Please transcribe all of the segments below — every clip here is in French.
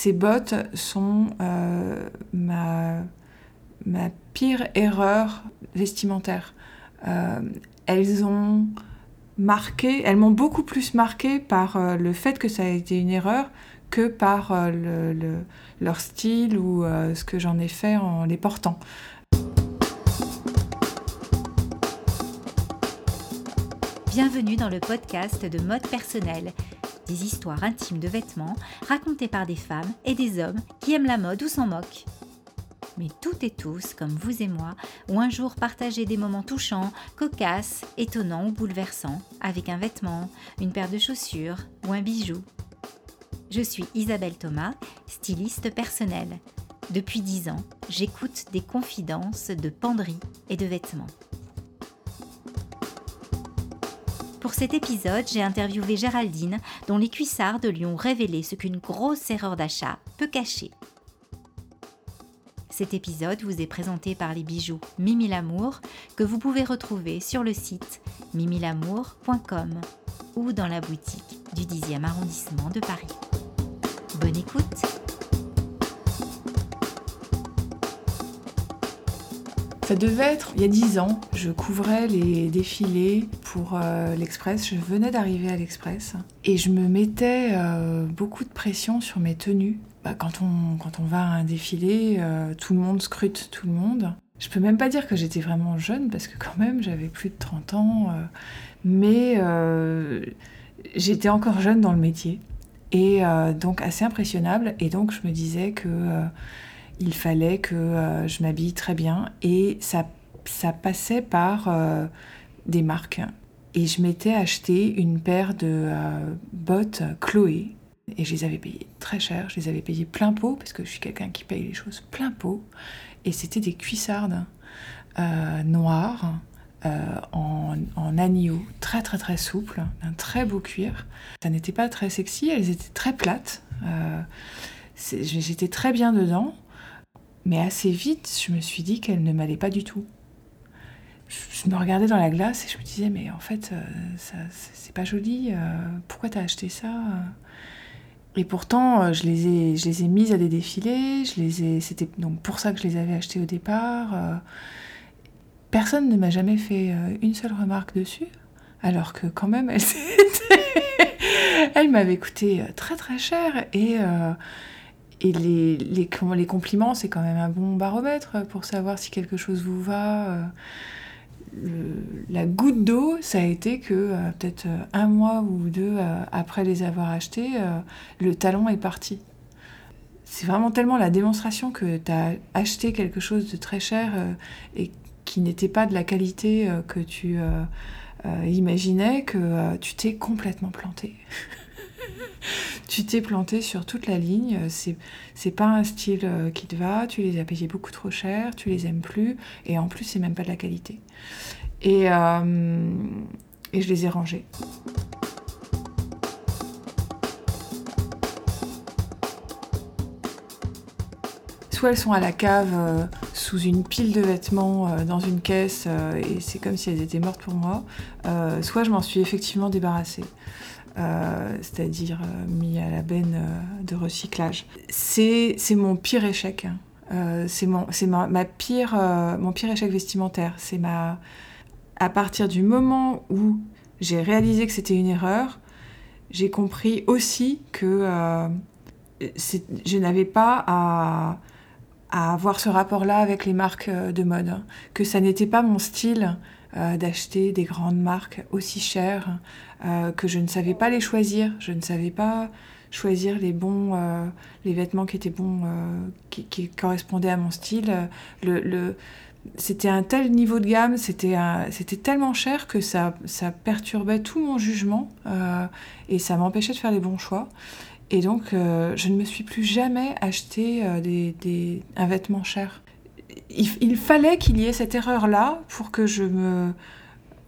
ces bottes sont ma, ma pire erreur vestimentaire. elles ont marqué, elles m'ont beaucoup plus marqué par le fait que ça a été une erreur que par le, leur style ou ce que j'en ai fait en les portant. Bienvenue dans le podcast de mode personnel, histoires intimes de vêtements racontées par des femmes et des hommes qui aiment la mode ou s'en moquent. Mais toutes et tous, comme vous et moi, ont un jour partagé des moments touchants, cocasses, étonnants ou bouleversants avec un vêtement, une paire de chaussures ou un bijou. Je suis Isabelle Thomas, styliste personnelle. Depuis dix ans, j'écoute des confidences de penderie et de vêtements. Pour cet épisode, j'ai interviewé Géraldine, dont les cuissardes lui ont révélé ce qu'une grosse erreur d'achat peut cacher. Cet épisode vous est présenté par les bijoux Mimi Lamour que vous pouvez retrouver sur le site mimilamour.com ou dans la boutique du 10e arrondissement de Paris. Bonne écoute Ça devait être il y a dix ans. Je couvrais les défilés pour euh, l'Express. Je venais d'arriver à l'Express. Et je me mettais euh, beaucoup de pression sur mes tenues. Bah, quand, on, quand on va à un défilé, euh, tout le monde scrute tout le monde. Je peux même pas dire que j'étais vraiment jeune parce que quand même j'avais plus de 30 ans. mais j'étais encore jeune dans le métier. Et donc assez impressionnable. Et donc je me disais que il fallait que je m'habille très bien et ça, ça passait par des marques. Et je m'étais acheté une paire de euh, bottes Chloé et je les avais payées très cher. Je les avais payées plein pot parce que je suis quelqu'un qui paye les choses plein pot. Et c'était des cuissardes noires en, en, agneau, très très très souple, d'un très beau cuir. Ça n'était pas très sexy, elles étaient très plates. J'étais très bien dedans. Mais assez vite, je me suis dit qu'elle ne m'allait pas du tout. Je me regardais dans la glace et je me disais, mais en fait, euh, ça, c'est pas joli. Euh, pourquoi t'as acheté ça? Et pourtant, euh, je les, ai, je les ai mises à des défilés. Je les ai, c'était donc pour ça que je les avais achetées au départ. Personne ne m'a jamais fait une seule remarque dessus, alors que quand même, elle, elle m'avait coûté très très cher et et les, les, les compliments, c'est quand même un bon baromètre pour savoir si quelque chose vous va. Euh, la goutte d'eau, ça a été que euh, peut-être euh, un mois ou deux après les avoir achetés, le talon est parti. C'est vraiment tellement la démonstration que tu as acheté quelque chose de très cher et qui n'était pas de la qualité que tu imaginais que tu t'es complètement planté. tu t'es planté sur toute la ligne, c'est, pas un style euh, qui te va, tu les as payés beaucoup trop cher, tu les aimes plus, et en plus c'est même pas de la qualité. Et, euh, je les ai rangés. Soit elles sont à la cave euh, sous une pile de vêtements dans une caisse et c'est comme si elles étaient mortes pour moi, soit je m'en suis effectivement débarrassée. Euh, c'est-à-dire euh, mis à la benne euh, de recyclage. C'est mon pire échec. Hein. c'est mon, ma, ma, pire, mon pire échec vestimentaire. C'est ma... À partir du moment où j'ai réalisé que c'était une erreur, j'ai compris aussi que je n'avais pas à, avoir ce rapport-là avec les marques de mode, hein. que ça n'était pas mon style d'acheter des grandes marques aussi chères, euh, que je ne savais pas les choisir, je ne savais pas choisir les bons, euh, les vêtements qui étaient bons, euh, qui, correspondaient à mon style. Le, c'était un tel niveau de gamme, c'était c'était tellement cher que ça, ça perturbait tout mon jugement et ça m'empêchait de faire les bons choix. Et donc, je ne me suis plus jamais acheté des, des, un vêtement cher. Il, fallait qu'il y ait cette erreur-là pour que je me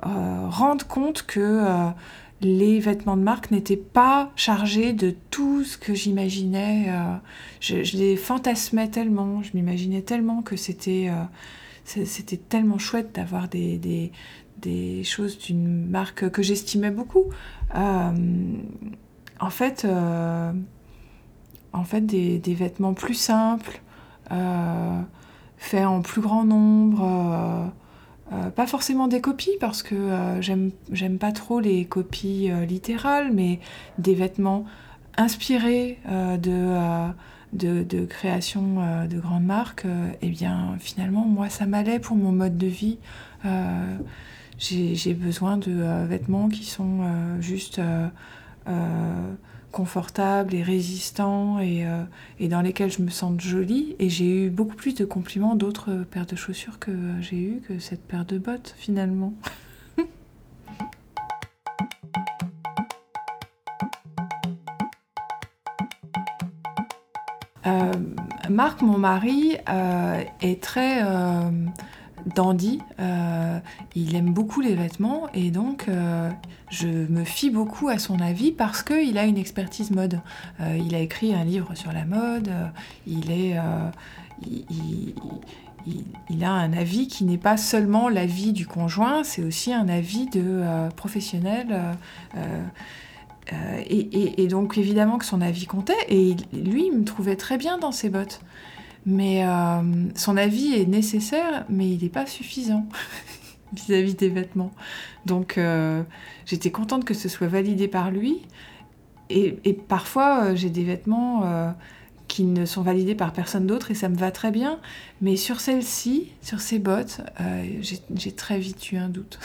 rende compte que les vêtements de marque n'étaient pas chargés de tout ce que j'imaginais. Euh, je, les fantasmais tellement, je m'imaginais tellement que c'était euh, tellement chouette d'avoir des, choses d'une marque que j'estimais beaucoup. Euh, en fait des, vêtements plus simples, faits en plus grand nombre. pas forcément des copies parce que j'aime pas trop les copies littérales, mais des vêtements inspirés de de, de création euh, de grandes marques, euh, eh bien finalement moi ça m'allait pour mon mode de vie. Euh, j'ai besoin de vêtements qui sont juste confortables et résistants et, et, dans lesquels je me sente jolie. Et j'ai eu beaucoup plus de compliments d'autres paires de chaussures que j'ai eu que cette paire de bottes finalement. Euh, Marc, mon mari, euh, est très euh, dandy. il aime beaucoup les vêtements et donc je me fie beaucoup à son avis parce qu'il a une expertise mode. il a écrit un livre sur la mode. il est. A un avis qui n'est pas seulement l'avis du conjoint, c'est aussi un avis de professionnel euh, et, donc évidemment que son avis comptait, et lui, il me trouvait très bien dans ses bottes. Mais euh, son avis est nécessaire, mais il n'est pas suffisant vis-à-vis des vêtements. Donc euh, j'étais contente que ce soit validé par lui. Et, parfois, j'ai des vêtements qui ne sont validés par personne d'autre et ça me va très bien. Mais sur celle-ci, sur ces bottes, j'ai très vite eu un doute.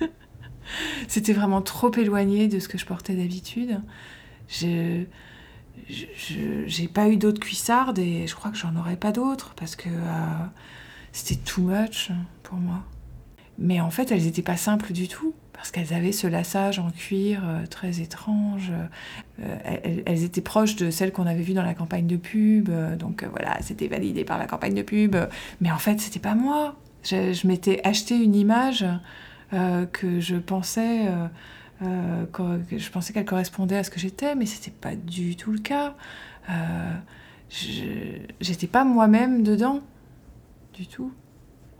C'était vraiment trop éloigné de ce que je portais d'habitude. Je j'ai pas eu d'autres cuissardes et je crois que j'en aurais pas d'autres parce que euh, c'était too much pour moi. Mais en fait, elles n'étaient pas simples du tout parce qu'elles avaient ce lassage en cuir euh, très étrange. Euh, elles, étaient proches de celles qu'on avait vues dans la campagne de pub, donc voilà, c'était validé par la campagne de pub. Mais en fait, c'était pas moi. je m'étais acheté une image que je pensais, euh, euh, je pensais qu'elle correspondait à ce que j'étais, mais c'était pas du tout le cas. j'étais pas moi-même dedans, du tout.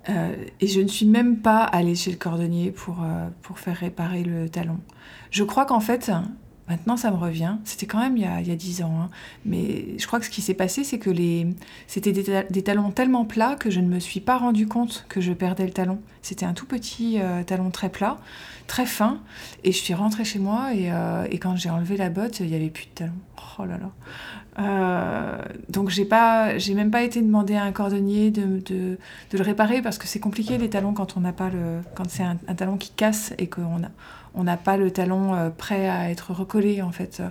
et je ne suis même pas allée chez le cordonnier pour, pour faire réparer le talon. Je crois qu'en fait, Maintenant, ça me revient. C'était quand même il y a, il ans. Hein. Mais je crois que ce qui s'est passé, c'est que les... c'était des, talons tellement plats que je ne me suis pas rendu compte que je perdais le talon. C'était un tout petit euh, talon très plat, très fin. Et je suis rentrée chez moi et, euh, quand j'ai enlevé la botte, il n'y avait plus de talon. Oh là là. Euh, donc j'ai pas, j'ai même pas été demander à un cordonnier de, de, de le réparer parce que c'est compliqué les talons quand on n'a pas le, quand c'est un, un talon qui casse et qu'on a on n'a pas le talon euh, prêt à être recollé en fait.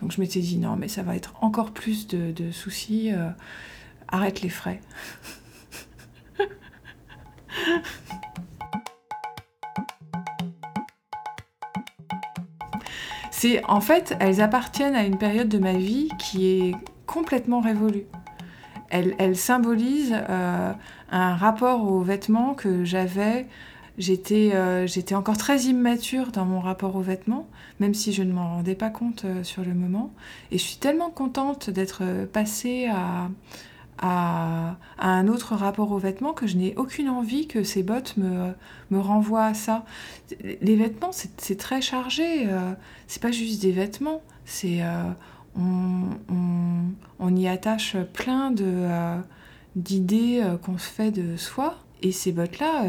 Donc je m'étais dit non mais ça va être encore plus de, soucis, euh, arrête les frais. C'est en fait, elles appartiennent à une période de ma vie qui est complètement révolue. Elles, symbolisent euh, un rapport aux vêtements que j'avais euh, j'étais encore très immature dans mon rapport aux vêtements, même si je ne m'en rendais pas compte euh, sur le moment. Et je suis tellement contente d'être euh, passée à, à, un autre rapport aux vêtements que je n'ai aucune envie que ces bottes me, me renvoient à ça. Les vêtements, c'est très chargé. c'est pas juste des vêtements. C'est on, on, on, y attache plein de d'idées qu'on se fait de soi. Et ces bottes-là,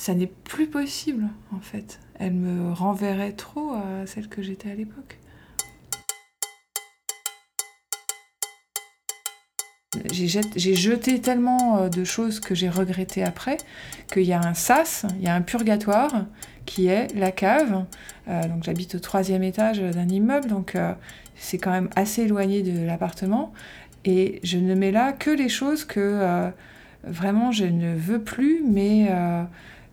ça n'est plus possible en fait. Elle me renverrait trop à celle que j'étais à l'époque. J'ai jeté tellement euh, de choses que j'ai regrettées après qu'il y a un sas, il y a un purgatoire qui est la cave. Euh, donc j'habite au troisième étage d'un immeuble, donc euh, c'est quand même assez éloigné de l'appartement. Et je ne mets là que les choses que vraiment je ne veux plus, mais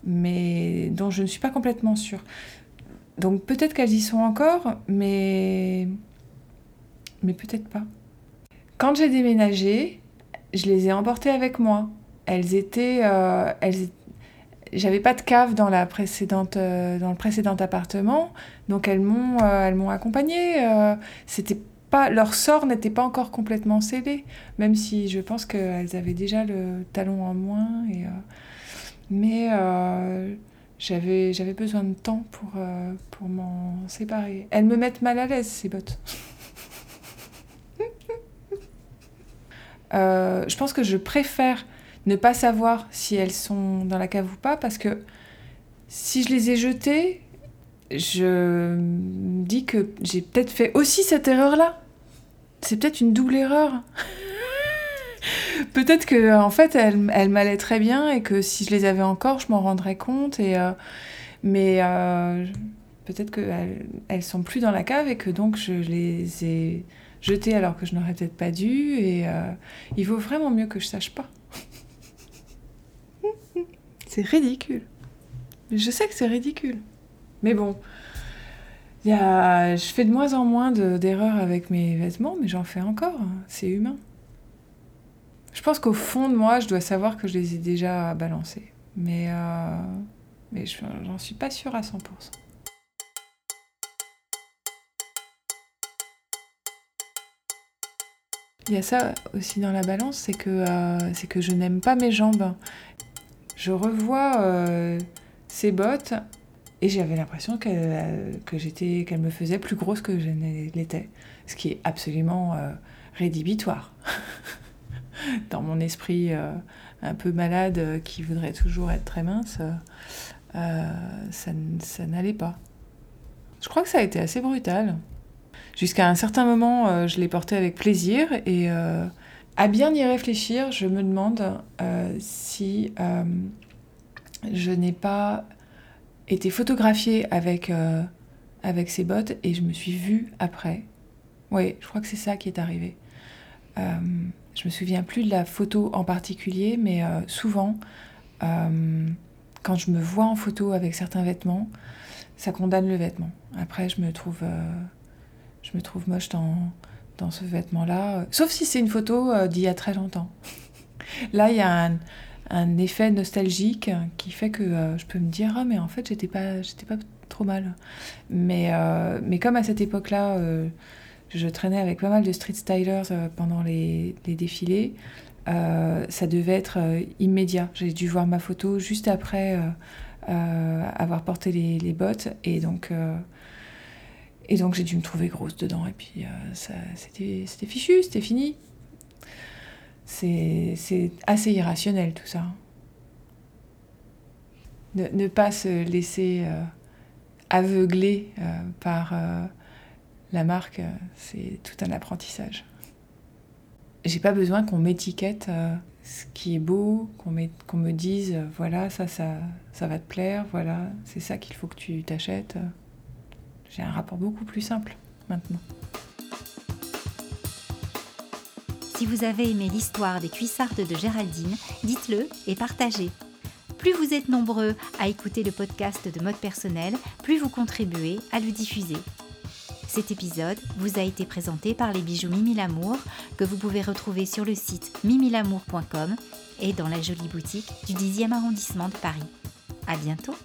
mais dont je ne suis pas complètement sûre. Donc peut-être qu'elles y sont encore, mais, mais peut-être pas. Quand j'ai déménagé, je les ai emportées avec moi. Elles étaient, euh, elles, j'avais pas de cave dans la précédente, euh, dans le précédent appartement, donc elles m'ont, euh, accompagnée. c'était pas, leur sort n'était pas encore complètement scellé, même si je pense qu'elles avaient déjà le talon en moins et mais euh, j'avais, j'avais besoin de temps pour, euh, pour m'en séparer. Elles me mettent mal à l'aise, ces bottes. je pense que je préfère ne pas savoir si elles sont dans la cave ou pas parce que si je les ai jetées, je me dis que j'ai peut-être fait aussi cette erreur-là. C'est peut-être une double erreur. Peut-être que en fait elle, elle m'allait très bien et que si je les avais encore, je m'en rendrais compte. Et, euh, mais euh, peut-être qu'elles elles sont plus dans la cave et que donc je les ai jetées alors que je n'aurais peut-être pas dû. Et euh, il vaut vraiment mieux que je sache pas. c'est ridicule. Je sais que c'est ridicule. Mais bon, y a... je fais de moins en moins d'erreurs avec mes vêtements, mais j'en fais encore. Hein. C'est humain. Je pense qu'au fond de moi, je dois savoir que je les ai déjà balancés. Mais, euh... mais j'en suis pas sûre à 100%. Il y a ça aussi dans la balance, c'est que, euh, que je n'aime pas mes jambes. Je revois euh, ces bottes et j'avais l'impression qu'elle me faisait plus grosse que je l'étais, ce qui est absolument euh, rédhibitoire. Dans mon esprit euh, un peu malade euh, qui voudrait toujours être très mince, ça, ça n'allait pas. Je crois que ça a été assez brutal. Jusqu'à un certain moment, je l'ai porté avec plaisir et à bien y réfléchir, je me demande si je n'ai pas été photographiée avec, euh, avec ses bottes et je me suis vue après. Oui, je crois que c'est ça qui est arrivé. Euh, je me souviens plus de la photo en particulier, mais euh, souvent, euh, quand je me vois en photo avec certains vêtements, ça condamne le vêtement. Après, je me trouve, je me trouve moche dans, dans ce vêtement-là. Sauf si c'est une photo d'il y a très longtemps. Là, il y a un, effet nostalgique qui fait que euh, je peux me dire ah mais en fait j'étais pas j'étais pas trop mal mais euh, mais comme à cette époque là euh, je traînais avec pas mal de street stylers pendant les, les défilés. Ça devait être immédiat. J'ai dû voir ma photo juste après avoir porté les, les, bottes. Et donc et donc j'ai dû me trouver grosse dedans. Et puis c'était fichu c'était fini. C'est assez irrationnel tout ça. Ne, pas se laisser euh, aveugler euh, par euh, la marque, c'est tout un apprentissage. J'ai pas besoin qu'on m'étiquette ce qui est beau, qu'on me dise voilà, ça, ça, ça va te plaire, voilà, c'est ça qu'il faut que tu t'achètes. J'ai un rapport beaucoup plus simple maintenant. Si vous avez aimé l'histoire des cuissardes de Géraldine, dites-le et partagez. Plus vous êtes nombreux à écouter le podcast de mode personnel, plus vous contribuez à le diffuser. Cet épisode vous a été présenté par les bijoux Mimi Lamour que vous pouvez retrouver sur le site mimilamour.com et dans la jolie boutique du 10e arrondissement de Paris. À bientôt!